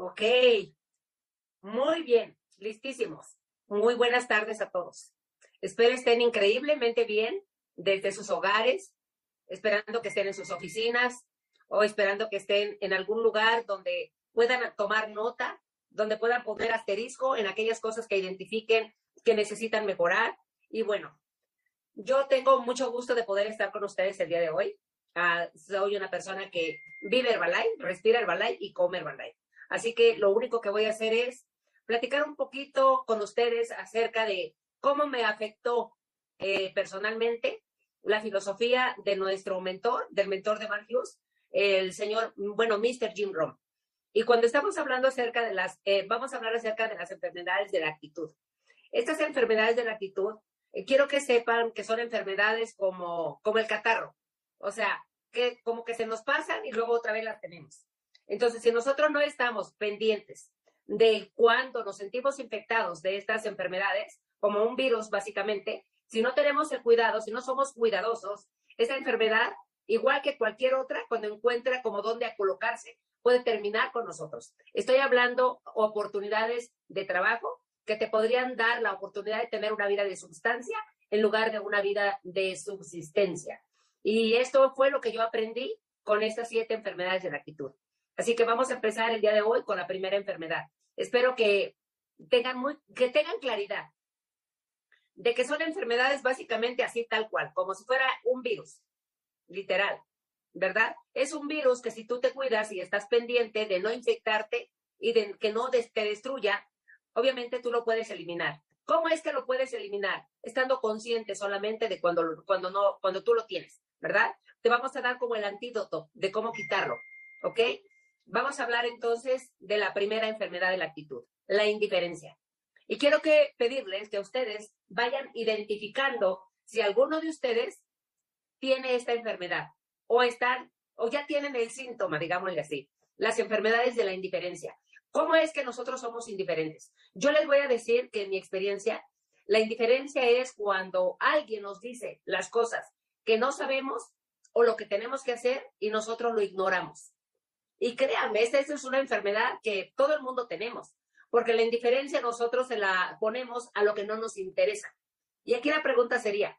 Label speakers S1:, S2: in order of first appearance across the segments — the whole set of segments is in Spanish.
S1: Ok, muy bien, listísimos. Muy buenas tardes a todos. Espero estén increíblemente bien desde sus hogares, esperando que estén en sus oficinas o esperando que estén en algún lugar donde puedan tomar nota, donde puedan poner asterisco en aquellas cosas que identifiquen que necesitan mejorar. Y bueno, yo tengo mucho gusto de poder estar con ustedes el día de hoy. Ah, soy una persona que vive Herbalife, respira Herbalife y come Herbalife. Así que lo único que voy a hacer es platicar un poquito con ustedes acerca de cómo me afectó eh, personalmente la filosofía de nuestro mentor, del mentor de Marcus, el señor, bueno, Mr. Jim Rom. Y cuando estamos hablando acerca de las, eh, vamos a hablar acerca de las enfermedades de la actitud. Estas enfermedades de la actitud, eh, quiero que sepan que son enfermedades como, como el catarro. O sea, que como que se nos pasan y luego otra vez las tenemos. Entonces, si nosotros no estamos pendientes de cuando nos sentimos infectados de estas enfermedades, como un virus básicamente, si no tenemos el cuidado, si no somos cuidadosos, esa enfermedad, igual que cualquier otra, cuando encuentra como dónde colocarse, puede terminar con nosotros. Estoy hablando oportunidades de trabajo que te podrían dar la oportunidad de tener una vida de sustancia en lugar de una vida de subsistencia. Y esto fue lo que yo aprendí con estas siete enfermedades de la actitud. Así que vamos a empezar el día de hoy con la primera enfermedad. Espero que tengan, muy, que tengan claridad de que son enfermedades básicamente así tal cual, como si fuera un virus, literal, ¿verdad? Es un virus que si tú te cuidas y estás pendiente de no infectarte y de que no te destruya, obviamente tú lo puedes eliminar. ¿Cómo es que lo puedes eliminar? Estando consciente solamente de cuando, cuando, no, cuando tú lo tienes, ¿verdad? Te vamos a dar como el antídoto de cómo quitarlo, ¿ok? Vamos a hablar entonces de la primera enfermedad de la actitud, la indiferencia. Y quiero que pedirles que ustedes vayan identificando si alguno de ustedes tiene esta enfermedad o están o ya tienen el síntoma, digámosle así, las enfermedades de la indiferencia. ¿Cómo es que nosotros somos indiferentes? Yo les voy a decir que en mi experiencia, la indiferencia es cuando alguien nos dice las cosas que no sabemos o lo que tenemos que hacer y nosotros lo ignoramos. Y créanme, esta es una enfermedad que todo el mundo tenemos, porque la indiferencia nosotros se la ponemos a lo que no nos interesa. Y aquí la pregunta sería,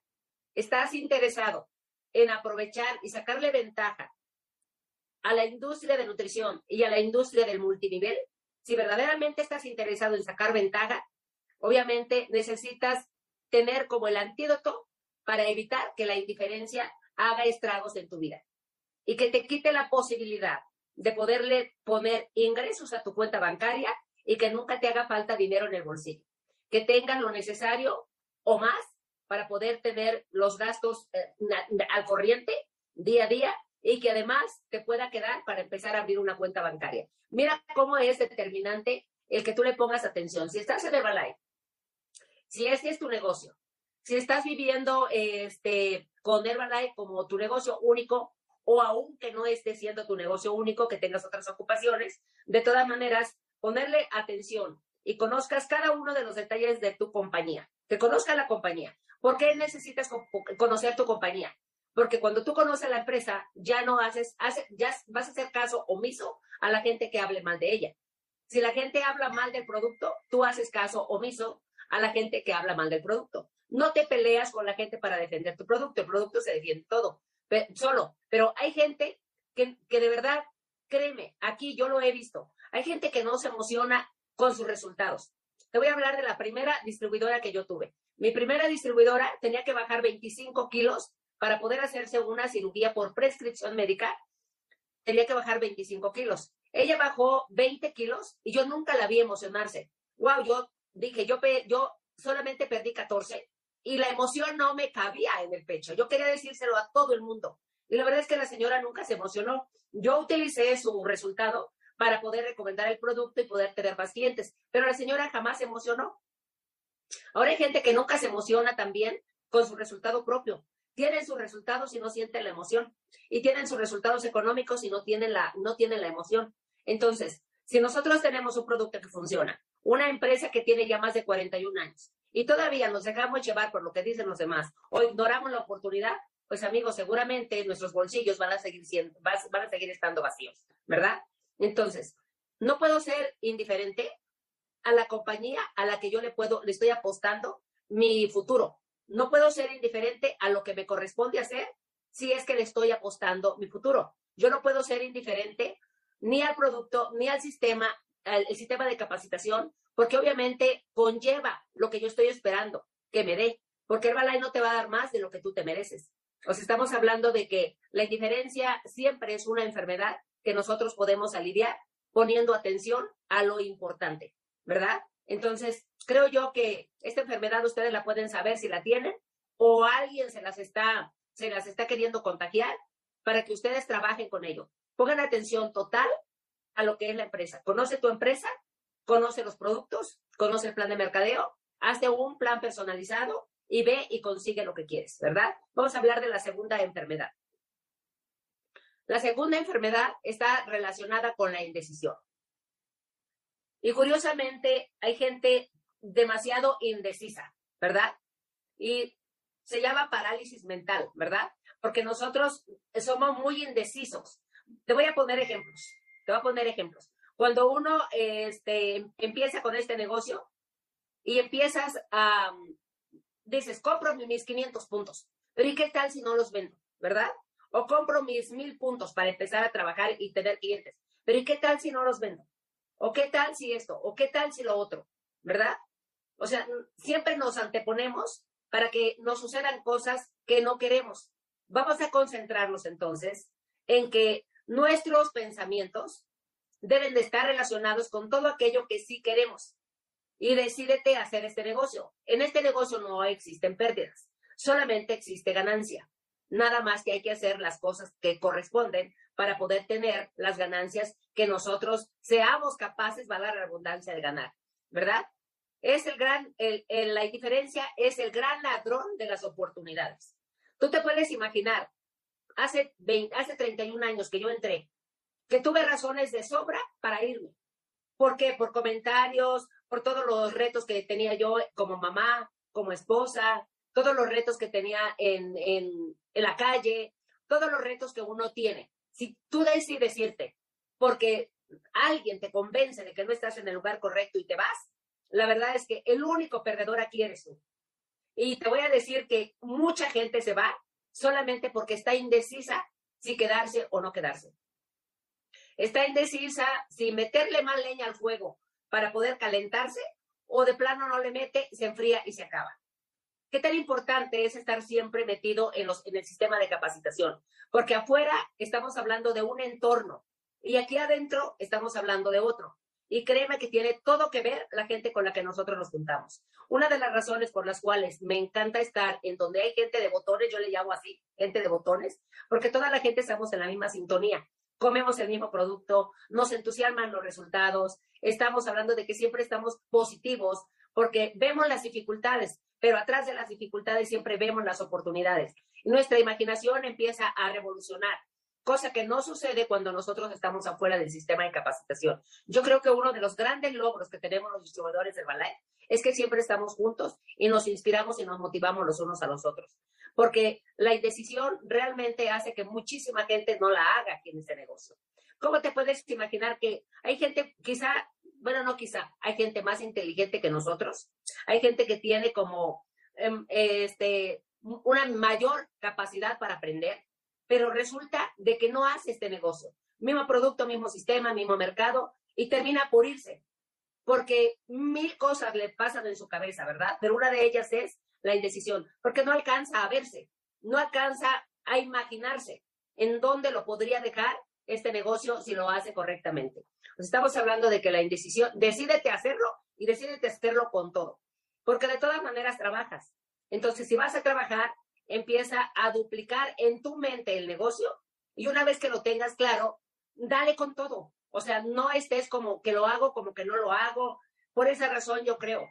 S1: ¿estás interesado en aprovechar y sacarle ventaja a la industria de nutrición y a la industria del multinivel? Si verdaderamente estás interesado en sacar ventaja, obviamente necesitas tener como el antídoto para evitar que la indiferencia haga estragos en tu vida y que te quite la posibilidad de poderle poner ingresos a tu cuenta bancaria y que nunca te haga falta dinero en el bolsillo. Que tengas lo necesario o más para poder tener los gastos eh, al corriente día a día y que además te pueda quedar para empezar a abrir una cuenta bancaria. Mira cómo es determinante el que tú le pongas atención. Si estás en Herbalife, si este es tu negocio, si estás viviendo este, con Herbalife como tu negocio único, o aún que no esté siendo tu negocio único, que tengas otras ocupaciones, de todas maneras, ponerle atención y conozcas cada uno de los detalles de tu compañía, que conozca la compañía. ¿Por qué necesitas conocer tu compañía? Porque cuando tú conoces la empresa, ya no haces, ya vas a hacer caso omiso a la gente que hable mal de ella. Si la gente habla mal del producto, tú haces caso omiso a la gente que habla mal del producto. No te peleas con la gente para defender tu producto, el producto se defiende todo solo, pero hay gente que, que de verdad, créeme, aquí yo lo he visto, hay gente que no se emociona con sus resultados. Te voy a hablar de la primera distribuidora que yo tuve. Mi primera distribuidora tenía que bajar 25 kilos para poder hacerse una cirugía por prescripción médica. Tenía que bajar 25 kilos. Ella bajó 20 kilos y yo nunca la vi emocionarse. Wow, yo dije, yo, yo solamente perdí 14 y la emoción no me cabía en el pecho. Yo quería decírselo a todo el mundo. Y la verdad es que la señora nunca se emocionó. Yo utilicé su resultado para poder recomendar el producto y poder tener más clientes, pero la señora jamás se emocionó. Ahora hay gente que nunca se emociona también con su resultado propio. Tienen sus resultados y no sienten la emoción. Y tienen sus resultados económicos y no tienen la, no tienen la emoción. Entonces, si nosotros tenemos un producto que funciona, una empresa que tiene ya más de 41 años, y todavía nos dejamos llevar por lo que dicen los demás o ignoramos la oportunidad, pues amigos, seguramente nuestros bolsillos van a seguir siendo, van a seguir estando vacíos, ¿verdad? Entonces, No puedo ser indiferente a la compañía a la que yo le puedo, le estoy apostando mi futuro. No puedo ser indiferente a lo que me corresponde hacer si es que le estoy apostando mi futuro. Yo no puedo ser indiferente ni al producto, ni al sistema, al el sistema de capacitación, porque obviamente conlleva lo que yo estoy esperando que me dé, porque Herbalife no te va a dar más de lo que tú te mereces. O sea, estamos hablando de que la indiferencia siempre es una enfermedad que nosotros podemos aliviar poniendo atención a lo importante, ¿verdad? Entonces, creo yo que esta enfermedad ustedes la pueden saber si la tienen o alguien se las está, se las está queriendo contagiar para que ustedes trabajen con ello. Pongan atención total a lo que es la empresa. Conoce tu empresa, conoce los productos, conoce el plan de mercadeo, hazte un plan personalizado y ve y consigue lo que quieres, ¿verdad? Vamos a hablar de la segunda enfermedad. La segunda enfermedad está relacionada con la indecisión. Y curiosamente, hay gente demasiado indecisa, ¿verdad? Y se llama parálisis mental, ¿verdad? Porque nosotros somos muy indecisos. Te voy a poner ejemplos. Te voy a poner ejemplos. Cuando uno este, empieza con este negocio y empiezas a, dices, compro mis 500 puntos, pero ¿y qué tal si no los vendo? ¿Verdad? O compro mis mil puntos para empezar a trabajar y tener clientes, pero ¿y qué tal si no los vendo? ¿O qué tal si esto? ¿O qué tal si lo otro? ¿Verdad? O sea, siempre nos anteponemos para que nos sucedan cosas que no queremos. Vamos a concentrarnos entonces en que nuestros pensamientos deben de estar relacionados con todo aquello que sí queremos. Y decídete hacer este negocio. En este negocio no existen pérdidas, solamente existe ganancia. Nada más que hay que hacer las cosas que corresponden para poder tener las ganancias que nosotros seamos capaces, va a dar la abundancia de ganar, ¿verdad? Es el gran, el, la indiferencia es el gran ladrón de las oportunidades. Tú te puedes imaginar, hace, 20, hace 31 años que yo entré, que tuve razones de sobra para irme. ¿Por qué? Por comentarios, por todos los retos que tenía yo como mamá, como esposa, todos los retos que tenía en, en, la calle, todos los retos que uno tiene. Si tú decides irte porque alguien te convence de que no estás en el lugar correcto y te vas, la verdad es que el único perdedor aquí eres tú. Y te voy a decir que mucha gente se va solamente porque está indecisa si quedarse o no quedarse. Está indecisa si meterle más leña al fuego para poder calentarse o de plano no le mete, se enfría y se acaba. ¿Qué tan importante es estar siempre metido en, los, en el sistema de capacitación? Porque afuera estamos hablando de un entorno y aquí adentro estamos hablando de otro. Y créeme que tiene todo que ver la gente con la que nosotros nos juntamos. Una de las razones por las cuales me encanta estar en donde hay gente de botones, yo le llamo así, gente de botones, porque toda la gente estamos en la misma sintonía. Comemos el mismo producto, nos entusiasman los resultados, estamos hablando de que siempre estamos positivos, porque vemos las dificultades, pero atrás de las dificultades siempre vemos las oportunidades. Nuestra imaginación empieza a revolucionar cosa que no sucede cuando nosotros estamos afuera del sistema de capacitación. Yo creo que uno de los grandes logros que tenemos los distribuidores del Balay es que siempre estamos juntos y nos inspiramos y nos motivamos los unos a los otros. Porque la indecisión realmente hace que muchísima gente no la haga aquí en este negocio. ¿Cómo te puedes imaginar que hay gente, quizá, bueno, no quizá, hay gente más inteligente que nosotros? Hay gente que tiene como em, este, una mayor capacidad para aprender, pero resulta de que no hace este negocio. Mismo producto, mismo sistema, mismo mercado, y termina por irse, porque mil cosas le pasan en su cabeza, ¿verdad? Pero una de ellas es la indecisión, porque no alcanza a verse, no alcanza a imaginarse en dónde lo podría dejar este negocio si lo hace correctamente. Pues estamos hablando de que la indecisión, decídete hacerlo y decídete hacerlo con todo, porque de todas maneras trabajas. Entonces, si vas a trabajar, empieza a duplicar en tu mente el negocio y una vez que lo tengas claro, dale con todo. O sea, no estés como que lo hago, como que no lo hago. Por esa razón yo creo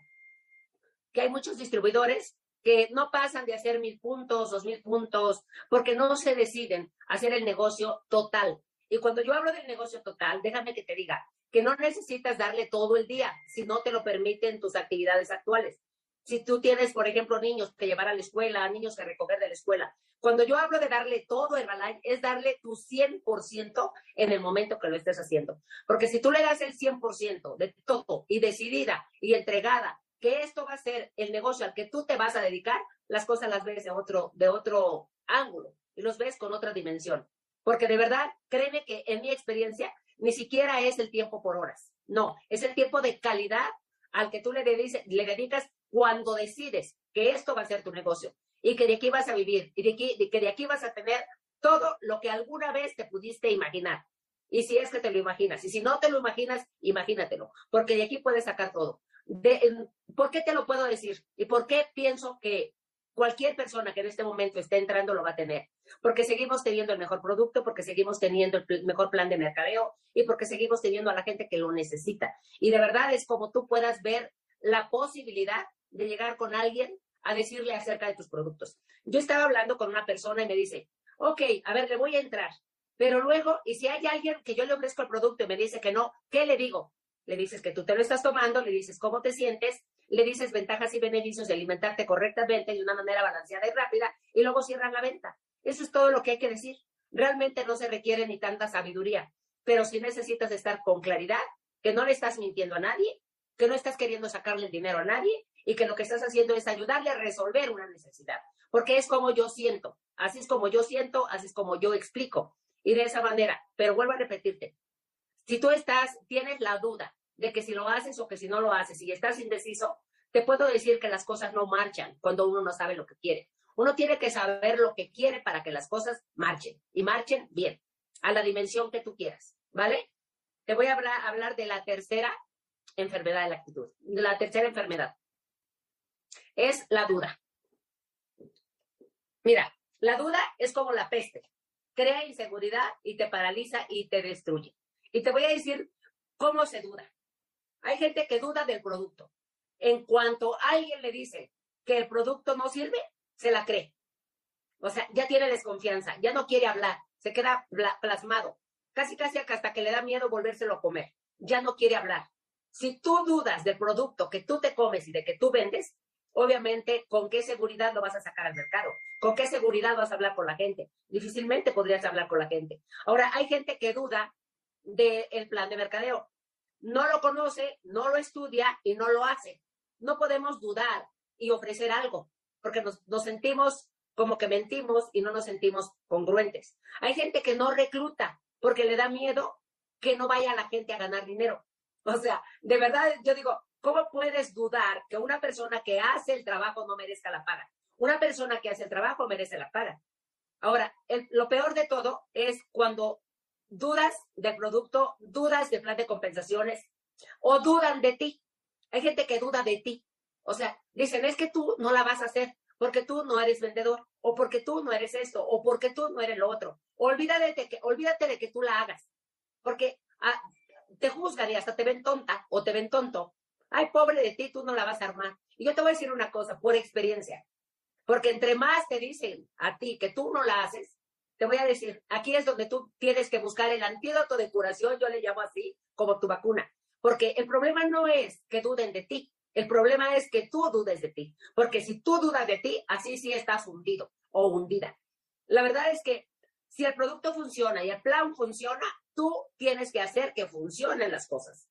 S1: que hay muchos distribuidores que no pasan de hacer mil puntos, dos mil puntos, porque no se deciden hacer el negocio total. Y cuando yo hablo del negocio total, déjame que te diga que no necesitas darle todo el día si no te lo permiten tus actividades actuales. Si tú tienes, por ejemplo, niños que llevar a la escuela, niños que recoger de la escuela, Cuando yo hablo de darle todo Herbalife, es darle tu 100% en el momento que lo estés haciendo. Porque si tú le das el 100% de todo y decidida y entregada que esto va a ser el negocio al que tú te vas a dedicar, las cosas las ves de otro, de otro ángulo y los ves con otra dimensión. Porque de verdad, créeme que en mi experiencia, ni siquiera es el tiempo por horas. No, es el tiempo de calidad al que tú le, dedicas cuando decides que esto va a ser tu negocio y que de aquí vas a vivir y de, aquí, que de aquí vas a tener todo lo que alguna vez te pudiste imaginar. Y si es que te lo imaginas, y si no te lo imaginas, imagínatelo, porque de aquí puedes sacar todo. ¿Por qué te lo puedo decir? ¿Y por qué pienso que cualquier persona que en este momento esté entrando lo va a tener? Porque seguimos teniendo el mejor producto, porque seguimos teniendo el mejor plan de mercadeo y porque seguimos teniendo a la gente que lo necesita. Y de verdad es como tú puedas ver la posibilidad de llegar con alguien a decirle acerca de tus productos. Yo estaba hablando con una persona y me dice, ok, a ver, le voy a entrar, pero luego, y si hay alguien que yo le ofrezco el producto y me dice que no, ¿qué le digo? Le dices que tú te lo estás tomando, le dices cómo te sientes, le dices ventajas y beneficios de alimentarte correctamente de una manera balanceada y rápida, y luego cierran la venta. Eso es todo lo que hay que decir. Realmente no se requiere ni tanta sabiduría, pero si necesitas estar con claridad, que no le estás mintiendo a nadie, que no estás queriendo sacarle el dinero a nadie y que lo que estás haciendo es ayudarle a resolver una necesidad, porque es como yo siento, así es como yo siento, así es como yo explico. Y de esa manera, pero vuelvo a repetirte, si tú estás, tienes la duda de que si lo haces o que si no lo haces y estás indeciso, te puedo decir que las cosas no marchan cuando uno no sabe lo que quiere. Uno tiene que saber lo que quiere para que las cosas marchen y marchen bien, a la dimensión que tú quieras, ¿vale? Te voy a hablar, hablar de la tercera enfermedad de la actitud, la tercera enfermedad es la duda. Mira, la duda es como la peste. Crea inseguridad y te paraliza y te destruye. Y te voy a decir cómo se duda. Hay gente que duda del producto. En cuanto alguien le dice que el producto no sirve, se la cree. O sea, ya tiene desconfianza, ya no quiere hablar, se queda plasmado. Casi, casi hasta que le da miedo volvérselo a comer. Ya no quiere hablar. Si tú dudas del producto que tú te comes y de que tú vendes, obviamente, ¿con qué seguridad lo vas a sacar al mercado? ¿Con qué seguridad vas a hablar con la gente? Difícilmente podrías hablar con la gente. Ahora, hay gente que duda del plan de mercadeo. No lo conoce, no lo estudia y no lo hace. No podemos dudar y ofrecer algo, porque nos, sentimos como que mentimos y no nos sentimos congruentes. Hay gente que no recluta porque le da miedo que no vaya la gente a ganar dinero. O sea, de verdad, yo digo, ¿Cómo puedes dudar que una persona que hace el trabajo no merezca la paga? Una persona que hace el trabajo merece la paga. Ahora, lo peor de todo es cuando dudas del producto, dudas del plan de compensaciones o dudan de ti. Hay gente que duda de ti. O sea, dicen, es que tú no la vas a hacer porque tú no eres vendedor o porque tú no eres esto o porque tú no eres lo otro. Olvídate de que, olvídate de que tú la hagas porque ah, te juzgan y hasta te ven tonta o te ven tonto ay, pobre de ti, tú no la vas a armar. Y yo te voy a decir una cosa, por experiencia, porque entre más te dicen a ti que tú no la haces, te voy a decir, aquí es donde tú tienes que buscar el antídoto de curación, yo le llamo así, como tu vacuna. Porque el problema no es que duden de ti, el problema es que tú dudes de ti. Porque si tú dudas de ti, así sí estás hundido o hundida. La verdad es que si el producto funciona y el plan funciona, tú tienes que hacer que funcionen las cosas.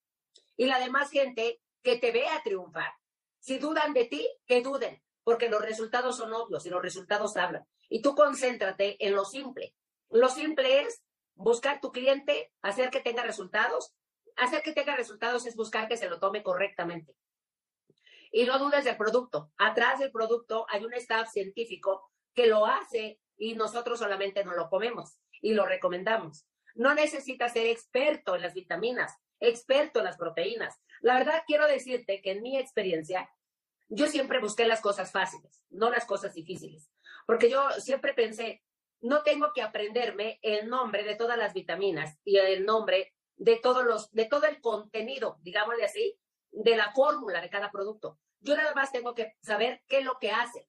S1: Y la demás gente que te vea triunfar. Si dudan de ti, que duden, porque los resultados son obvios y los resultados hablan. Y tú concéntrate en lo simple. Lo simple es buscar tu cliente, hacer que tenga resultados. Hacer que tenga resultados es buscar que se lo tome correctamente. Y no dudes del producto. Atrás del producto hay un staff científico que lo hace y nosotros solamente no lo comemos y lo recomendamos. No necesitas ser experto en las vitaminas, experto en las proteínas. La verdad, quiero decirte que en mi experiencia, yo siempre busqué las cosas fáciles, no las cosas difíciles, porque yo siempre pensé, no tengo que aprenderme el nombre de todas las vitaminas y el nombre de todos los, de todo el contenido, digámosle así, de la fórmula de cada producto. Yo nada más tengo que saber qué es lo que hace,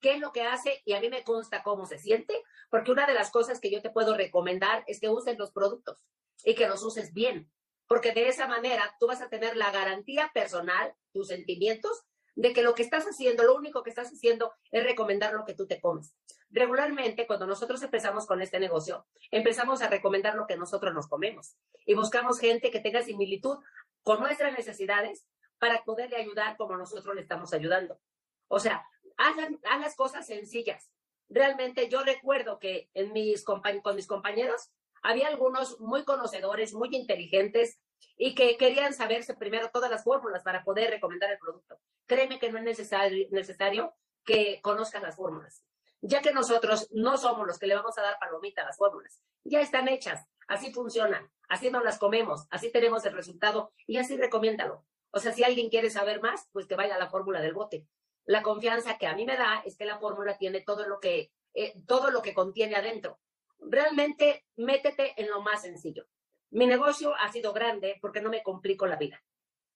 S1: qué es lo que hace y a mí me consta cómo se siente, porque una de las cosas que yo te puedo recomendar es que uses los productos y que los uses bien porque de esa manera tú vas a tener la garantía personal, tus sentimientos, de que lo que estás haciendo, lo único que estás haciendo es recomendar lo que tú te comes. regularmente cuando nosotros empezamos con este negocio, empezamos a recomendar lo que nosotros nos comemos y buscamos gente que tenga similitud con nuestras necesidades para poderle ayudar como nosotros le estamos ayudando. O sea, hagan, las cosas sencillas. Realmente yo recuerdo que en mis con mis compañeros había algunos muy conocedores, muy inteligentes y que querían saberse primero todas las fórmulas para poder recomendar el producto. Créeme que no es necesario, necesario que conozcan las fórmulas, ya que nosotros no somos los que le vamos a dar palomita a las fórmulas. Ya están hechas, así funcionan, así nos las comemos, así tenemos el resultado y así recomiéndalo. O sea, si alguien quiere saber más, pues que vaya a la fórmula del bote. La confianza que a mí me da es que la fórmula tiene todo lo que, eh, todo lo que contiene adentro. Realmente métete en lo más sencillo. Mi negocio ha sido grande porque no me complico la vida.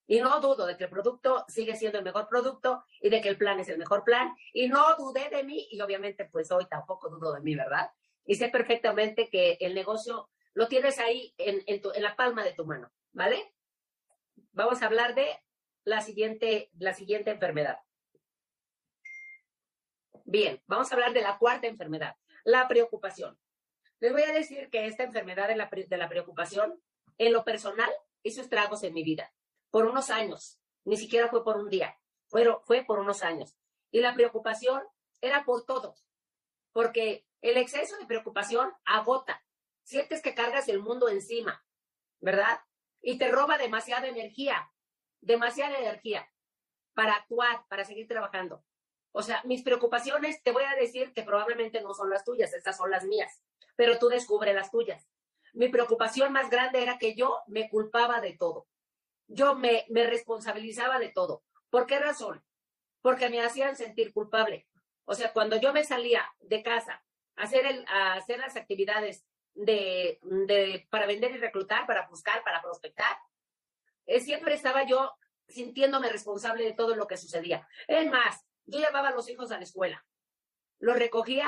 S1: Y no dudo de que el producto sigue siendo el mejor producto y de que el plan es el mejor plan. Y no dudé de mí y obviamente pues hoy tampoco dudo de mí, ¿verdad? Y sé perfectamente que el negocio lo tienes ahí en, en la palma de tu mano, ¿vale? Vamos a hablar de la siguiente, la siguiente enfermedad. Bien, vamos a hablar de la cuarta enfermedad, la preocupación. Les voy a decir que esta enfermedad de la, de la preocupación, en lo personal, hizo estragos en mi vida por unos años, ni siquiera fue por un día, fue, fue por unos años. Y la preocupación era por todo, porque el exceso de preocupación agota. Sientes que cargas el mundo encima, ¿verdad? Y te roba demasiada energía, demasiada energía para actuar, para seguir trabajando. O sea, mis preocupaciones, te voy a decir que probablemente no son las tuyas, estas son las mías pero tú descubres las tuyas. Mi preocupación más grande era que yo me culpaba de todo. Yo me, me responsabilizaba de todo. ¿Por qué razón? Porque me hacían sentir culpable. O sea, cuando yo me salía de casa a hacer, el, a hacer las actividades de, de, para vender y reclutar, para buscar, para prospectar, eh, siempre estaba yo sintiéndome responsable de todo lo que sucedía. Es más, yo llevaba a los hijos a la escuela, los recogía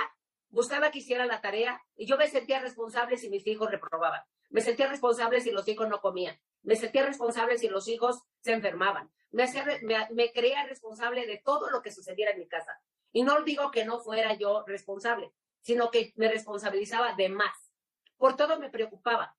S1: buscaba que hiciera la tarea y yo me sentía responsable si mis hijos reprobaban. Me sentía responsable si los hijos no comían. Me sentía responsable si los hijos se enfermaban. Me, creía responsable de todo lo que sucediera en mi casa. Y no digo que no fuera yo responsable, sino que me responsabilizaba de más. Por todo me preocupaba.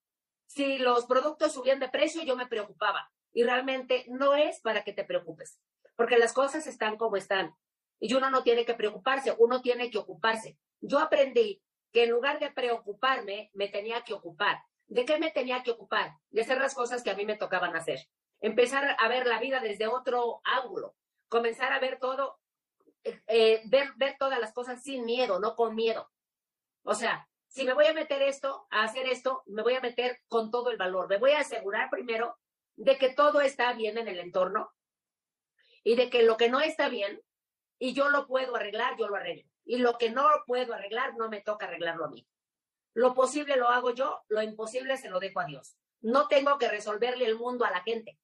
S1: Si los productos subían de precio, yo me preocupaba. Y realmente no es para que te preocupes, porque las cosas están como están. Y uno no tiene que preocuparse, uno tiene que ocuparse. Yo aprendí que en lugar de preocuparme, me tenía que ocupar. ¿De qué me tenía que ocupar? De hacer las cosas que a mí me tocaban hacer. Empezar a ver la vida desde otro ángulo. Comenzar a ver todo, eh, eh, ver, ver todas las cosas sin miedo, no con miedo. O sea, si me voy a meter esto, a hacer esto, me voy a meter con todo el valor. Me voy a asegurar primero de que todo está bien en el entorno y de que lo que no está bien y yo lo puedo arreglar, yo lo arreglo. Y lo que no puedo arreglar, no me toca arreglarlo a mí. Lo posible lo hago yo, lo imposible se lo dejo a Dios. No tengo que resolverle el mundo a la gente.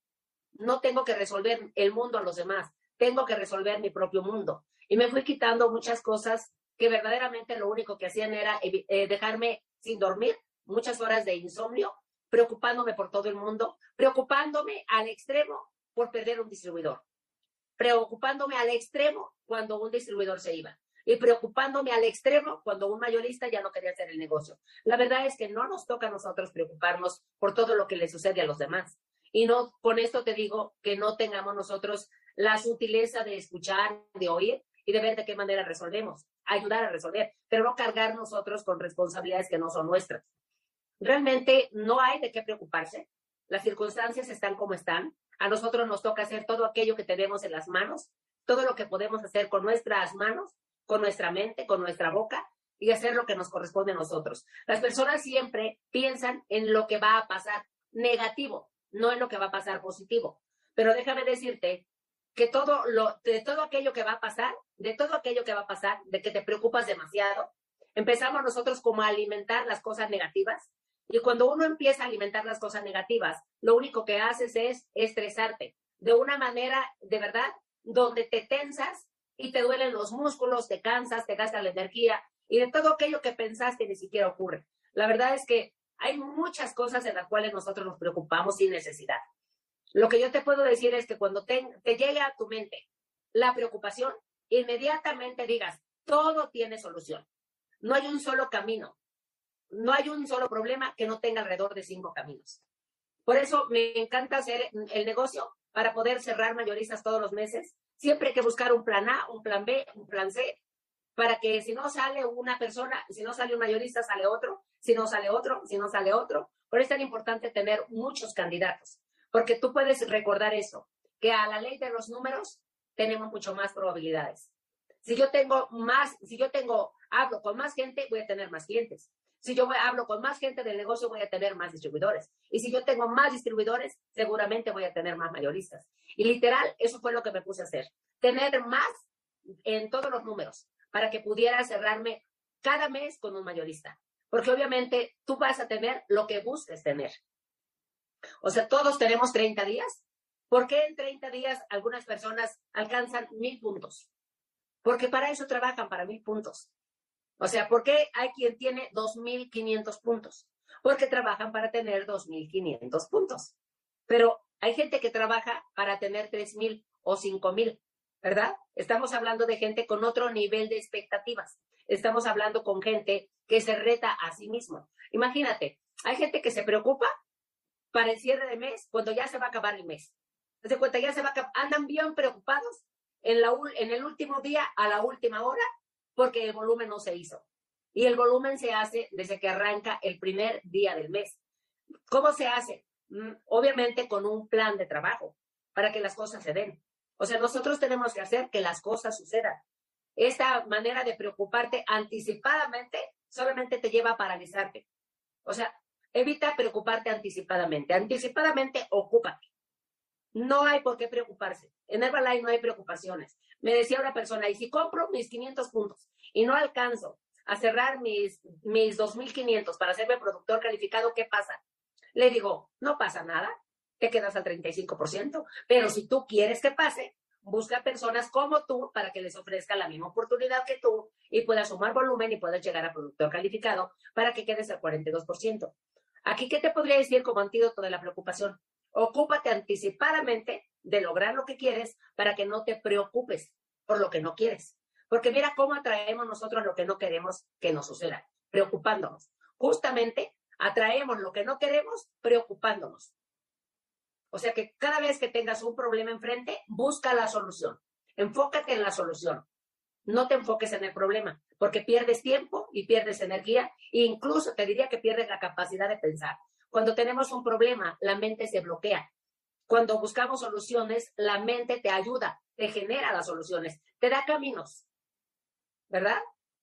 S1: No tengo que resolver el mundo a los demás. Tengo que resolver mi propio mundo. Y me fui quitando muchas cosas que verdaderamente lo único que hacían era eh, dejarme sin dormir, muchas horas de insomnio, preocupándome por todo el mundo, preocupándome al extremo por perder un distribuidor, preocupándome al extremo cuando un distribuidor se iba y preocupándome al extremo cuando un mayorista ya no quería hacer el negocio. La verdad es que no nos toca a nosotros preocuparnos por todo lo que le sucede a los demás. Y no, con esto te digo que no tengamos nosotros la sutileza de escuchar, de oír y de ver de qué manera resolvemos, ayudar a resolver, pero no cargar nosotros con responsabilidades que no son nuestras. Realmente no hay de qué preocuparse. Las circunstancias están como están. A nosotros nos toca hacer todo aquello que tenemos en las manos, todo lo que podemos hacer con nuestras manos con nuestra mente, con nuestra boca y hacer lo que nos corresponde a nosotros. Las personas siempre piensan en lo que va a pasar negativo, no en lo que va a pasar positivo. Pero déjame decirte que todo lo, de todo aquello que va a pasar, de todo aquello que va a pasar, de que te preocupas demasiado, empezamos nosotros como a alimentar las cosas negativas. Y cuando uno empieza a alimentar las cosas negativas, lo único que haces es estresarte de una manera de verdad donde te tensas y te duelen los músculos, te cansas, te gastas la energía y de todo aquello que pensaste ni siquiera ocurre. La verdad es que hay muchas cosas en las cuales nosotros nos preocupamos sin necesidad. Lo que yo te puedo decir es que cuando te, te llegue a tu mente la preocupación, inmediatamente digas, todo tiene solución. no hay un solo camino, no hay un solo problema que no tenga alrededor de cinco caminos. Por eso me encanta hacer el negocio para poder cerrar mayoristas todos los meses. Siempre hay que buscar un plan A, un plan B, un plan C, para que si no sale una persona, si no sale un mayorista, sale otro, si no sale otro, si no sale otro. Por eso es tan importante tener muchos candidatos, porque tú puedes recordar eso, que a la ley de los números tenemos mucho más probabilidades. Si yo tengo más, si yo tengo, hablo con más gente, voy a tener más clientes. Si yo hablo con más gente del negocio, voy a tener más distribuidores. Y si yo tengo más distribuidores, seguramente voy a tener más mayoristas. Y literal, eso fue lo que me puse a hacer. Tener más en todos los números para que pudiera cerrarme cada mes con un mayorista. Porque obviamente tú vas a tener lo que busques tener. O sea, todos tenemos 30 días. ¿Por qué en 30 días algunas personas alcanzan mil puntos? Porque para eso trabajan, para mil puntos. O sea, ¿por qué hay quien tiene 2.500 puntos? Porque trabajan para tener 2.500 puntos. Pero hay gente que trabaja para tener 3.000 o 5.000, ¿verdad? Estamos hablando de gente con otro nivel de expectativas. Estamos hablando con gente que se reta a sí mismo. Imagínate, hay gente que se preocupa para el cierre de mes cuando ya se va a acabar el mes. Se cuenta, ya se va a acabar. Andan bien preocupados en, la, en el último día, a la última hora, porque el volumen no se hizo. Y el volumen se hace desde que arranca el primer día del mes. ¿Cómo se hace? Mm, obviamente con un plan de trabajo para que las cosas se den. O sea, nosotros tenemos que hacer que las cosas sucedan. Esta manera de preocuparte anticipadamente solamente te lleva a paralizarte. O sea, evita preocuparte anticipadamente. Anticipadamente, ocúpate. No hay por qué preocuparse. En Herbalife no hay preocupaciones. Me decía una persona, y si compro mis 500 puntos y no alcanzo a cerrar mis, mis 2.500 para hacerme productor calificado, ¿qué pasa? Le digo, no pasa nada, te quedas al 35%, pero si tú quieres que pase, busca personas como tú para que les ofrezca la misma oportunidad que tú y puedas sumar volumen y puedas llegar a productor calificado para que quedes al 42%. Aquí, ¿qué te podría decir como antídoto de la preocupación? Ocúpate anticipadamente de lograr lo que quieres para que no te preocupes por lo que no quieres. Porque mira cómo atraemos nosotros lo que no queremos que nos suceda, preocupándonos. Justamente atraemos lo que no queremos preocupándonos. O sea que cada vez que tengas un problema enfrente, busca la solución. Enfócate en la solución. No te enfoques en el problema, porque pierdes tiempo y pierdes energía e incluso te diría que pierdes la capacidad de pensar. Cuando tenemos un problema, la mente se bloquea. Cuando buscamos soluciones, la mente te ayuda, te genera las soluciones, te da caminos, ¿verdad?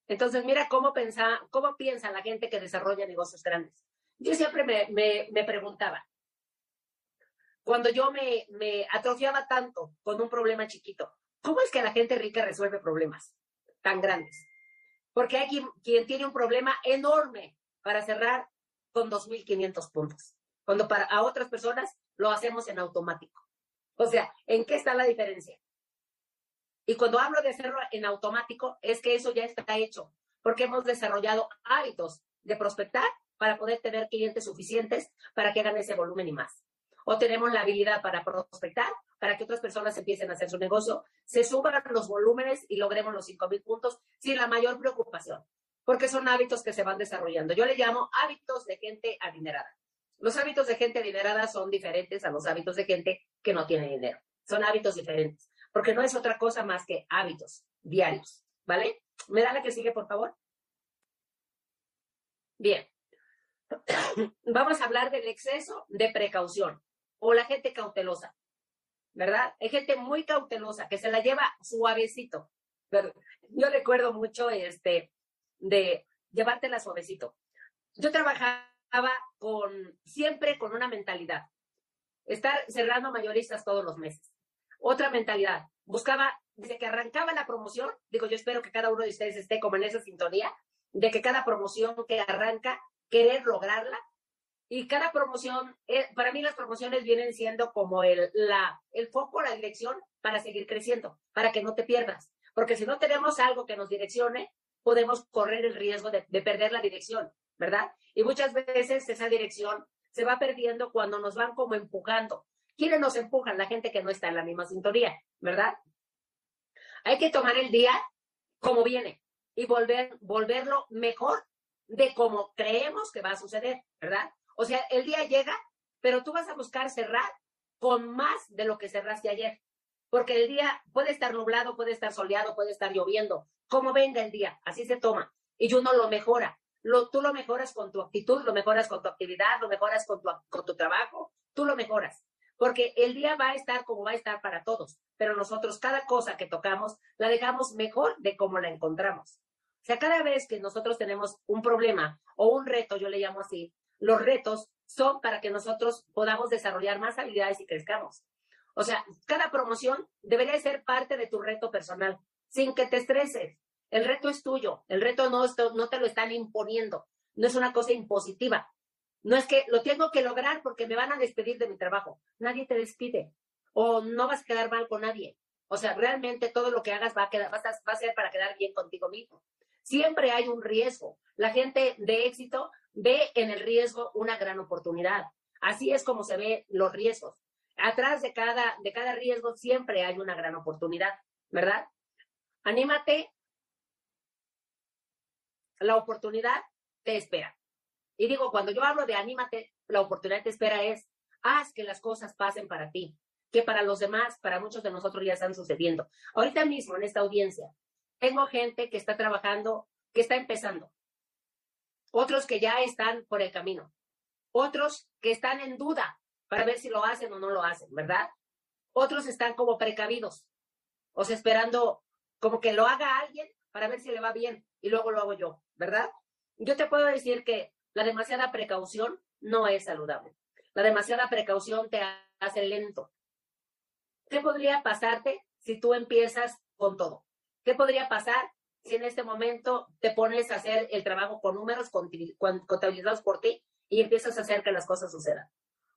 S1: Entonces, mira cómo, pensa, cómo piensa la gente que desarrolla negocios grandes. Yo siempre me, preguntaba, cuando yo me, me atrofiaba tanto con un problema chiquito, ¿cómo es que la gente rica resuelve problemas tan grandes? Porque hay quien, quien tiene un problema enorme para cerrar con 2.500 puntos, cuando para a otras personas lo hacemos en automático. O sea, ¿en qué está la diferencia? Y cuando hablo de hacerlo en automático, es que eso ya está hecho, porque hemos desarrollado hábitos de prospectar para poder tener clientes suficientes para que hagan ese volumen y más. O tenemos la habilidad para prospectar, para que otras personas empiecen a hacer su negocio, se suban los volúmenes y logremos los 5.000 puntos sin la mayor preocupación porque son hábitos que se van desarrollando. Yo le llamo hábitos de gente adinerada. Los hábitos de gente adinerada son diferentes a los hábitos de gente que no tiene dinero. Son hábitos diferentes, porque no es otra cosa más que hábitos diarios, ¿vale? ¿Me da la que sigue, por favor? Bien. Vamos a hablar del exceso de precaución o la gente cautelosa, ¿verdad? Hay gente muy cautelosa que se la lleva suavecito. Yo recuerdo mucho este, de llevártela suavecito. Yo trabajaba con, siempre con una mentalidad, estar cerrando mayoristas todos los meses. Otra mentalidad, buscaba, desde que arrancaba la promoción, digo, yo espero que cada uno de ustedes esté como en esa sintonía, de que cada promoción que arranca, querer lograrla. Y cada promoción, eh, para mí las promociones vienen siendo como el, la, el foco, la dirección para seguir creciendo, para que no te pierdas. Porque si no tenemos algo que nos direccione, podemos correr el riesgo de, perder la dirección, ¿verdad? Y muchas veces esa dirección se va perdiendo cuando nos van como empujando. ¿Quiénes nos empujan? La gente que no está en la misma sintonía, ¿verdad? Hay que tomar el día como viene y volver, volverlo mejor de como creemos que va a suceder, ¿verdad? O sea, el día llega, pero tú vas a buscar cerrar con más de lo que cerraste ayer. Porque el día puede estar nublado, puede estar soleado, puede estar lloviendo. Como venga el día, así se toma. Y uno lo mejora. Lo, tú lo mejoras con tu actitud, lo mejoras con tu actividad, lo mejoras con tu, con tu trabajo, tú lo mejoras. Porque el día va a estar como va a estar para todos, pero nosotros cada cosa que tocamos la dejamos mejor de como la encontramos. O sea, cada vez que nosotros tenemos un problema o un reto, yo le llamo así, los retos son para que nosotros podamos desarrollar más habilidades y crezcamos. O sea, cada promoción debería ser parte de tu reto personal, sin que te estreses. El reto es tuyo, el reto no, no te lo están imponiendo, no es una cosa impositiva. No es que lo tengo que lograr porque me van a despedir de mi trabajo. Nadie te despide o no vas a quedar mal con nadie. O sea, realmente todo lo que hagas va a, quedar, va a ser para quedar bien contigo mismo. Siempre hay un riesgo. La gente de éxito ve en el riesgo una gran oportunidad. Así es como se ve los riesgos. Atrás de cada, de cada riesgo siempre hay una gran oportunidad, ¿verdad? Anímate. La oportunidad te espera. Y digo, cuando yo hablo de anímate, la oportunidad te espera es, haz que las cosas pasen para ti, que para los demás, para muchos de nosotros ya están sucediendo. Ahorita mismo en esta audiencia, tengo gente que está trabajando, que está empezando, otros que ya están por el camino, otros que están en duda para ver si lo hacen o no lo hacen, ¿verdad? Otros están como precavidos, o sea, esperando como que lo haga alguien para ver si le va bien y luego lo hago yo, ¿verdad? Yo te puedo decir que la demasiada precaución no es saludable. La demasiada precaución te hace lento. ¿Qué podría pasarte si tú empiezas con todo? ¿Qué podría pasar si en este momento te pones a hacer el trabajo con números contabilizados por ti y empiezas a hacer que las cosas sucedan?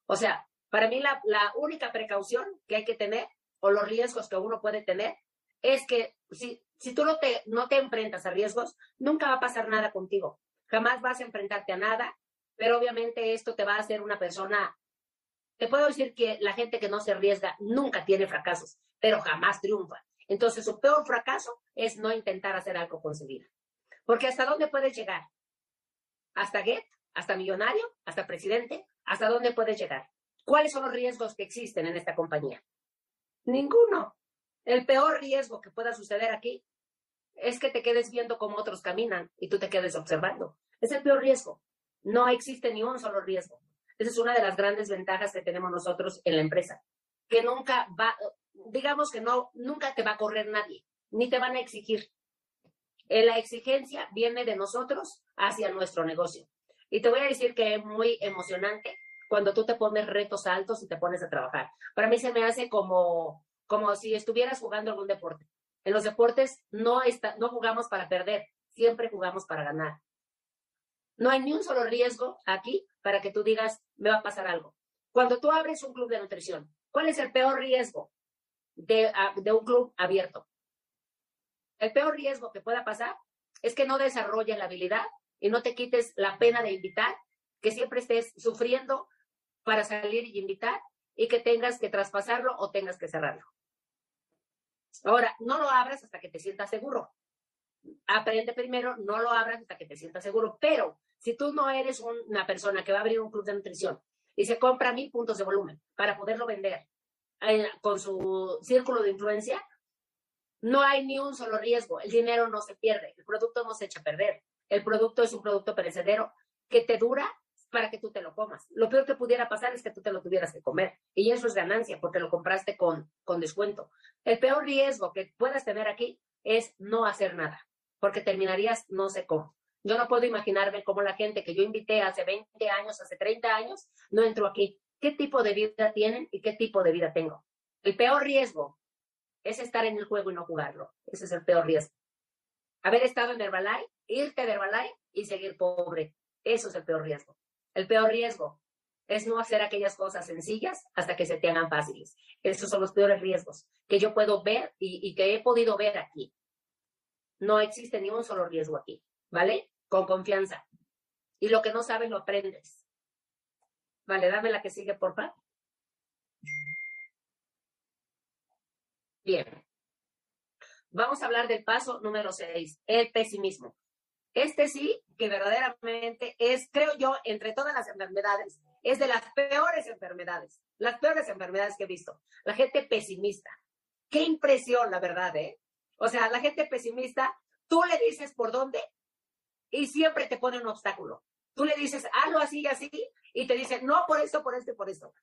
S1: O sea, para mí la, única precaución que hay que tener o los riesgos que uno puede tener es que si, si tú no te, no te enfrentas a riesgos, nunca va a pasar nada contigo. Jamás vas a enfrentarte a nada, pero obviamente esto te va a hacer una persona. Te puedo decir que la gente que no se arriesga nunca tiene fracasos, pero jamás triunfa. Entonces, su peor fracaso es no intentar hacer algo con su vida. Porque ¿hasta dónde puedes llegar? ¿Hasta Get? ¿Hasta millonario? ¿Hasta presidente? ¿Hasta dónde puedes llegar? ¿Cuáles son los riesgos que existen en esta compañía? Ninguno. El peor riesgo que pueda suceder aquí es que te quedes viendo cómo otros caminan y tú te quedes observando. Es el peor riesgo. No existe ni un solo riesgo. Esa es una de las grandes ventajas que tenemos nosotros en la empresa, que nunca va, digamos que no, nunca te va a correr nadie, ni te van a exigir. Eh, la exigencia viene de nosotros hacia nuestro negocio. Y te voy a decir que es muy emocionante cuando tú te pones retos altos y te pones a trabajar. Para mí se me hace como, como si estuvieras jugando algún deporte. En los deportes no, no jugamos para perder, siempre jugamos para ganar. No hay ni un solo riesgo aquí para que tú digas, me va a pasar algo. Cuando tú abres un club de nutrición, ¿cuál es el peor riesgo? de, un club abierto. El peor riesgo que pueda pasar es que no desarrolles la habilidad y no te quites la pena de invitar, que siempre estés sufriendo para salir y invitar y que tengas que traspasarlo o tengas que cerrarlo. Ahora, no lo abras hasta que te sientas seguro. Aprende primero, no lo abras hasta que te sientas seguro. Pero si tú no eres una persona que va a abrir un club de nutrición y se compra mil puntos de volumen para poderlo vender con su círculo de influencia, no hay ni un solo riesgo. El dinero no se pierde, el producto no se echa a perder. El producto es un producto perecedero que te dura para que tú te lo comas. Lo peor que pudiera pasar es que tú te lo tuvieras que comer. Y eso es ganancia porque lo compraste con, con descuento. El peor riesgo que puedas tener aquí es no hacer nada, porque terminarías no sé cómo. Yo no puedo imaginarme cómo la gente que yo invité hace 20 años, hace 30 años, no entró aquí qué tipo de vida tienen y qué tipo de vida tengo. El peor riesgo es estar en el juego y no jugarlo. Ese es el peor riesgo. Haber estado en Herbalife, irte de Herbalife y seguir pobre. Eso es el peor riesgo. El peor riesgo es no hacer aquellas cosas sencillas hasta que se te hagan fáciles. Esos son los peores riesgos que yo puedo ver y, que he podido ver aquí. No existe ni un solo riesgo aquí, ¿vale? Con confianza. Y lo que no sabes lo aprendes. Vale, dame la que sigue, por favor. Bien. Vamos a hablar del paso número seis, el pesimismo. Este sí, que verdaderamente es, creo yo, entre todas las enfermedades, es de las peores enfermedades, las peores enfermedades que he visto. La gente pesimista. Qué impresión, la verdad, ¿eh? O sea, la gente pesimista, tú le dices por dónde y siempre te pone un obstáculo. Tú le dices, hazlo así y así, y te dice, no, por esto, por esto y por esto.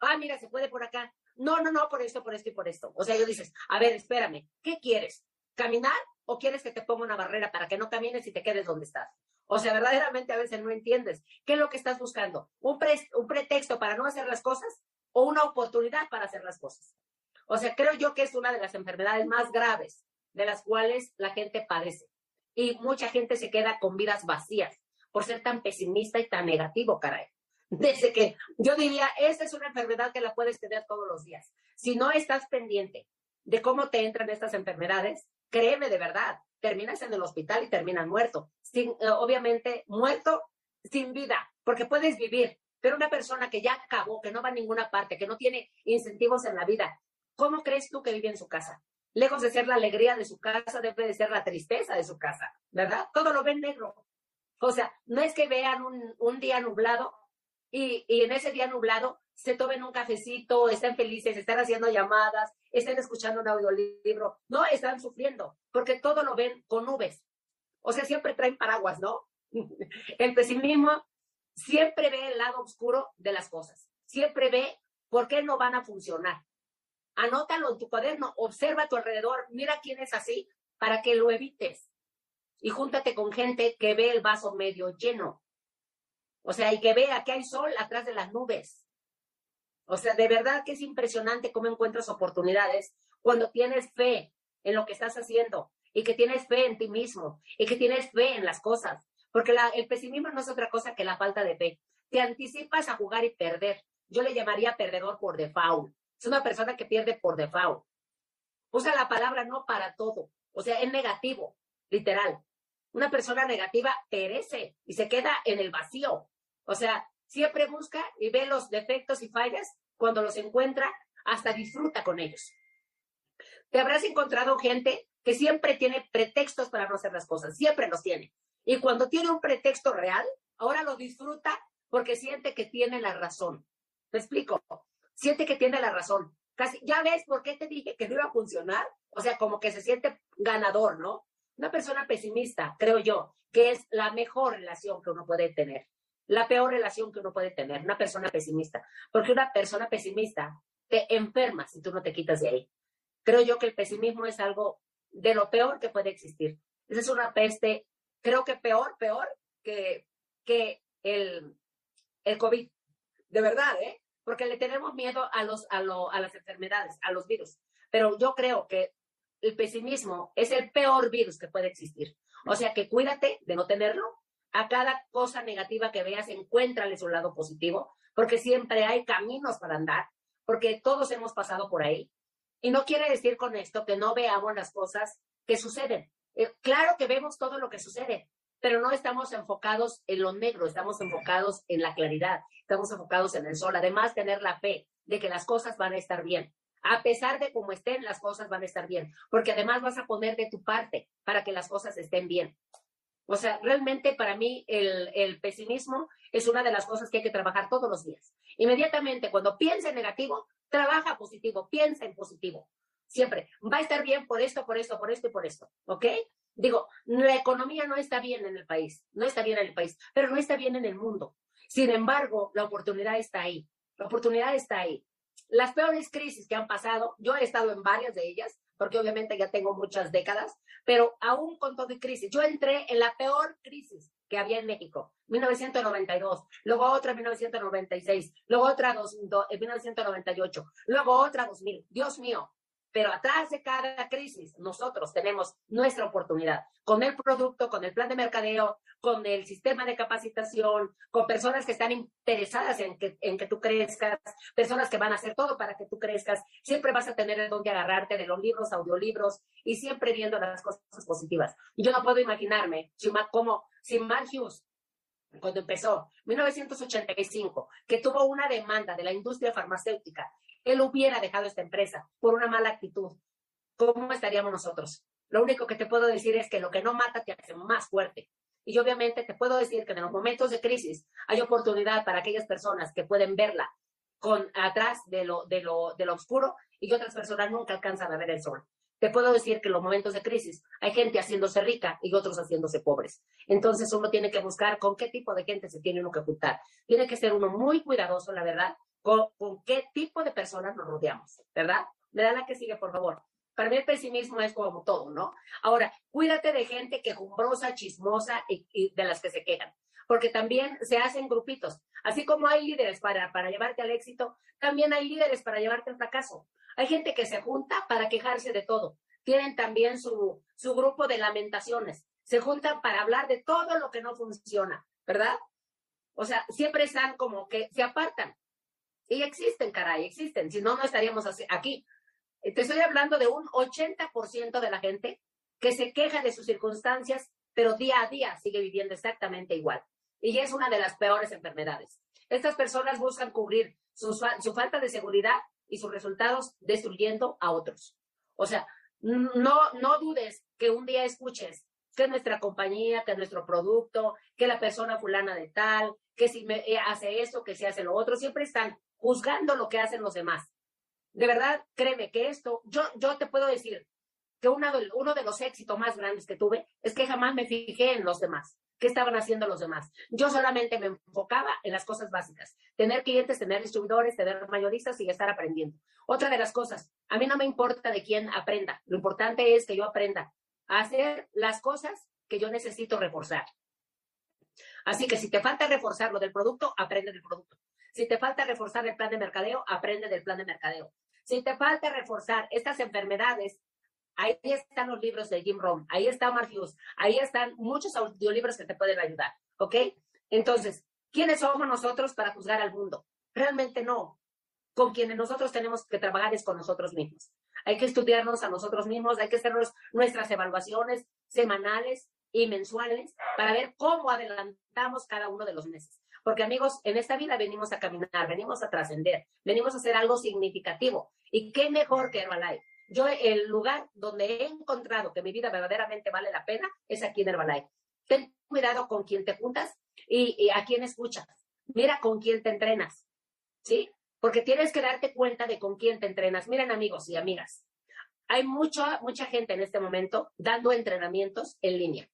S1: Ah, mira, se puede por acá. No, no, no, por esto, por esto y por esto. O sea, yo dices, a ver, espérame, ¿qué quieres? ¿Caminar o quieres que te ponga una barrera para que no camines y te quedes donde estás? O sea, verdaderamente a veces no entiendes qué es lo que estás buscando. ¿Un, un pretexto para no hacer las cosas o una oportunidad para hacer las cosas? O sea, creo yo que es una de las enfermedades más graves de las cuales la gente padece. Y mucha gente se queda con vidas vacías por ser tan pesimista y tan negativo, caray. Desde que yo diría, esta es una enfermedad que la puedes tener todos los días. Si no estás pendiente de cómo te entran estas enfermedades, créeme de verdad, terminas en el hospital y terminas muerto. Sin, eh, obviamente, muerto sin vida, porque puedes vivir, pero una persona que ya acabó, que no va a ninguna parte, que no tiene incentivos en la vida, ¿cómo crees tú que vive en su casa? Lejos de ser la alegría de su casa, debe de ser la tristeza de su casa, ¿verdad? Todo lo ven negro. O sea, no es que vean un, un día nublado y, en ese día nublado se tomen un cafecito, estén felices, están haciendo llamadas, estén escuchando un audiolibro. No, están sufriendo, porque todo lo ven con nubes. O sea, siempre traen paraguas, ¿no? El pesimismo siempre ve el lado oscuro de las cosas. Siempre ve por qué no van a funcionar. Anótalo en tu cuaderno, observa a tu alrededor, mira quién es así para que lo evites. Y júntate con gente que ve el vaso medio lleno. O sea, y que vea que hay sol atrás de las nubes. O sea, de verdad que es impresionante cómo encuentras oportunidades cuando tienes fe en lo que estás haciendo y que tienes fe en ti mismo y que tienes fe en las cosas. Porque el pesimismo no es otra cosa que la falta de fe. Te anticipas a jugar y perder. Yo le llamaría perdedor por default. Es una persona que pierde por default. Usa la palabra no para todo. O sea, es negativo, literal. Una persona negativa perece y se queda en el vacío. O sea, siempre busca y ve los defectos y fallas. Cuando los encuentra, hasta disfruta con ellos. Te habrás encontrado gente que siempre tiene pretextos para no hacer las cosas, siempre los tiene. Y cuando tiene un pretexto real, ahora lo disfruta porque siente que tiene la razón. ¿Me explico? Siente que tiene la razón. Casi, ya ves por qué te dije que no iba a funcionar. O sea, como que se siente ganador, ¿no? Una persona pesimista, creo yo, que es la mejor relación que uno puede tener la peor relación que uno puede tener, una persona pesimista, porque una persona pesimista te enferma si tú no te quitas de ahí. Creo yo que el pesimismo es algo de lo peor que puede existir. Esa es una peste, creo que peor, peor que, que el, el COVID. De verdad, ¿eh? Porque le tenemos miedo a, los, a, a las enfermedades, a los virus. Pero yo creo que el pesimismo es el peor virus que puede existir. O sea que cuídate de no tenerlo, a cada cosa negativa que veas, encuéntrale su lado positivo, porque siempre hay caminos para andar, porque todos hemos pasado por ahí. Y no quiere decir con esto que no veamos las cosas que suceden. Eh, claro que vemos todo lo que sucede, pero no estamos enfocados en lo negro, estamos enfocados en la claridad, estamos enfocados en el sol. Además, tener la fe de que las cosas van a estar bien. A pesar de cómo estén, las cosas van a estar bien, porque además vas a poner de tu parte para que las cosas estén bien. O sea, realmente para mí el, pesimismo es una de las cosas que hay que trabajar todos los días. Inmediatamente, cuando piensa en negativo, trabaja positivo, piensa en positivo. Siempre, va a estar bien por esto, por esto, por esto y por esto, ¿ok? Digo, la economía no está bien en el país, no está bien en el país, pero no está bien en el mundo. Sin embargo, la oportunidad está ahí, la oportunidad está ahí. Las peores crisis que han pasado, yo he estado en varias de ellas, porque obviamente ya tengo muchas décadas, pero aún con todo y crisis, yo entré en la peor crisis que había en México, 1992, luego otra 1996, luego otra dos, en 1998, luego otra 2000. Dios mío, pero atrás de cada crisis, nosotros tenemos nuestra oportunidad con el producto, con el plan de mercadeo, con el sistema de capacitación, con personas que están interesadas en que, en que tú crezcas, personas que van a hacer todo para que tú crezcas. Siempre vas a tener el don de agarrarte de los libros, audiolibros y siempre viendo las cosas positivas. Yo no puedo imaginarme como si Mark Hughes cuando empezó, 1985, que tuvo una demanda de la industria farmacéutica él hubiera dejado esta empresa por una mala actitud, ¿cómo estaríamos nosotros? Lo único que te puedo decir es que lo que no mata te hace más fuerte. Y obviamente te puedo decir que en los momentos de crisis hay oportunidad para aquellas personas que pueden verla con atrás de lo, de lo, de lo oscuro y otras personas nunca alcanzan a ver el sol. Te puedo decir que en los momentos de crisis hay gente haciéndose rica y otros haciéndose pobres. Entonces uno tiene que buscar con qué tipo de gente se tiene uno que juntar. Tiene que ser uno muy cuidadoso, la verdad, con, qué tipo de personas nos rodeamos, ¿verdad? Me da la que sigue, por favor. Para mí el pesimismo es como todo, ¿no? Ahora, cuídate de gente quejumbrosa, chismosa y, de las que se quejan, porque también se hacen grupitos. Así como hay líderes para, para llevarte al éxito, también hay líderes para llevarte al fracaso. Hay gente que se junta para quejarse de todo. Tienen también su, su grupo de lamentaciones. Se juntan para hablar de todo lo que no funciona, ¿verdad? O sea, siempre están como que se apartan. Y existen, caray, existen. Si no, no estaríamos aquí. Te estoy hablando de un 80% de la gente que se queja de sus circunstancias, pero día a día sigue viviendo exactamente igual. Y es una de las peores enfermedades. Estas personas buscan cubrir su, su falta de seguridad y sus resultados destruyendo a otros. O sea, no, no dudes que un día escuches que nuestra compañía, que nuestro producto, que la persona fulana de tal, que si me eh, hace esto, que si hace lo otro, siempre están juzgando lo que hacen los demás de verdad, créeme que esto, yo, yo te puedo decir que uno de, los éxitos más grandes que tuve es que jamás me fijé en los demás. ¿Qué estaban haciendo los demás? Yo solamente me enfocaba en las cosas básicas. Tener clientes, tener distribuidores, tener mayoristas y estar aprendiendo. Otra de las cosas, a mí no me importa de quién aprenda. Lo importante es que yo aprenda a hacer las cosas que yo necesito reforzar. Así que si te falta reforzar lo del producto, aprende del producto. Si te falta reforzar el plan de mercadeo, aprende del plan de mercadeo. Si te falta reforzar estas enfermedades, ahí están los libros de Jim Rohn, ahí está Marfius, ahí están muchos audiolibros que te pueden ayudar, ¿ok? Entonces, ¿quiénes somos nosotros para juzgar al mundo? Realmente no. Con quienes nosotros tenemos que trabajar es con nosotros mismos. Hay que estudiarnos a nosotros mismos, hay que hacer nuestras evaluaciones semanales y mensuales para ver cómo adelantamos cada uno de los meses. Porque amigos, en esta vida venimos a caminar, venimos a trascender, venimos a hacer algo significativo. ¿Y qué mejor que Herbalife? Yo, el lugar donde he encontrado que mi vida verdaderamente vale la pena es aquí en Herbalife. Ten cuidado con quién te juntas y, a quién escuchas. Mira con quién te entrenas, ¿sí? Porque tienes que darte cuenta de con quién te entrenas. Miren, amigos y amigas, hay mucha, mucha gente en este momento dando entrenamientos en línea.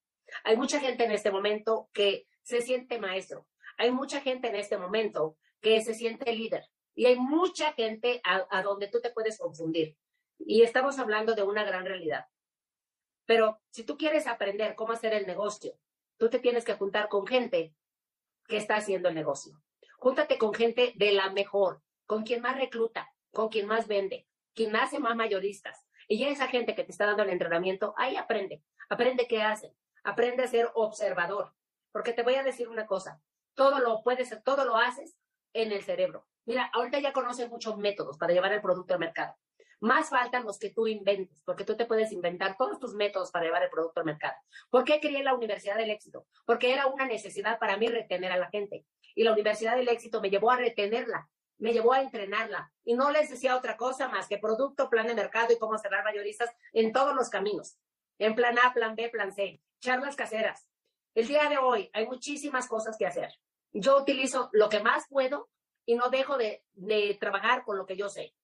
S1: Hay mucha gente en este momento que se siente maestro, hay mucha gente en este momento que se siente líder y hay mucha gente a, donde tú te puedes confundir. Y estamos hablando de una gran realidad. Pero si tú quieres aprender cómo hacer el negocio, tú te tienes que juntar con gente que está haciendo el negocio. Júntate con gente de la mejor, con quien más recluta, con quien más vende, quien hace más mayoristas. Y esa gente que te está dando el entrenamiento, ahí aprende, aprende qué hacen, aprende a ser observador. Porque te voy a decir una cosa, todo lo puedes, todo lo haces en el cerebro. Mira, ahorita ya conoces muchos métodos para llevar el producto al mercado. Más faltan los que tú inventes, porque tú te puedes inventar todos tus métodos para llevar el producto al mercado. ¿Por qué creé la Universidad del Éxito? Porque era una necesidad para mí retener a la gente. Y la Universidad del Éxito me llevó a retenerla, me llevó a entrenarla. Y no les decía otra cosa más que producto, plan de mercado y cómo cerrar mayoristas en todos los caminos. En plan A, plan B, plan C. Charlas caseras. El día de hoy hay muchísimas cosas que hacer yo utilizo lo que más puedo y no dejo de, trabajar con lo que yo sé.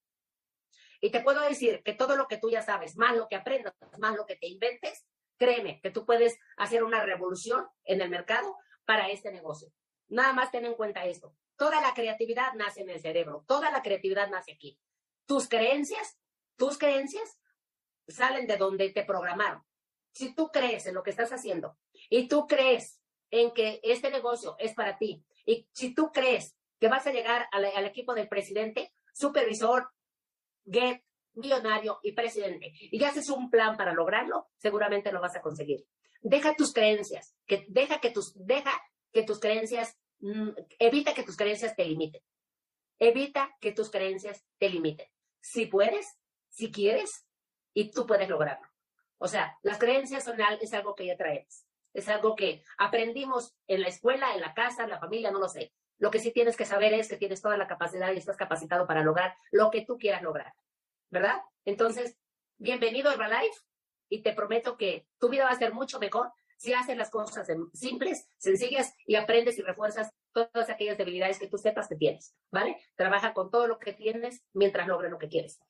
S1: Y te puedo decir que todo lo que tú ya sabes, más lo que aprendas, más lo que te inventes, créeme que tú puedes hacer una revolución en el mercado para este negocio. Nada más ten en cuenta esto. Toda la creatividad nace en el cerebro, toda la creatividad nace aquí. Tus creencias, tus creencias salen de donde te programaron. Si tú crees en lo que estás haciendo y tú crees en que este negocio es para ti. Y si tú crees que vas a llegar al, equipo del presidente, supervisor, get, millonario y presidente, y ya haces un plan para lograrlo, seguramente lo vas a conseguir. Deja tus creencias, que deja que tus, deja que tus creencias, mm, evita que tus creencias te limiten. Evita que tus creencias te limiten. Si puedes, si quieres, y tú puedes lograrlo. O sea, las creencias son es algo que ya traes. Es algo que aprendimos en la escuela, en la casa, en la familia, no lo sé. Lo que sí tienes que saber es que tienes toda la capacidad y estás capacitado para lograr lo que tú quieras lograr. ¿Verdad? Entonces, bienvenido a Herbalife y te prometo que tu vida va a ser mucho mejor si haces las cosas simples, sencillas y aprendes y refuerzas todas aquellas debilidades que tú sepas que tienes, ¿vale? Trabaja con todo lo que tienes mientras logres lo que quieres.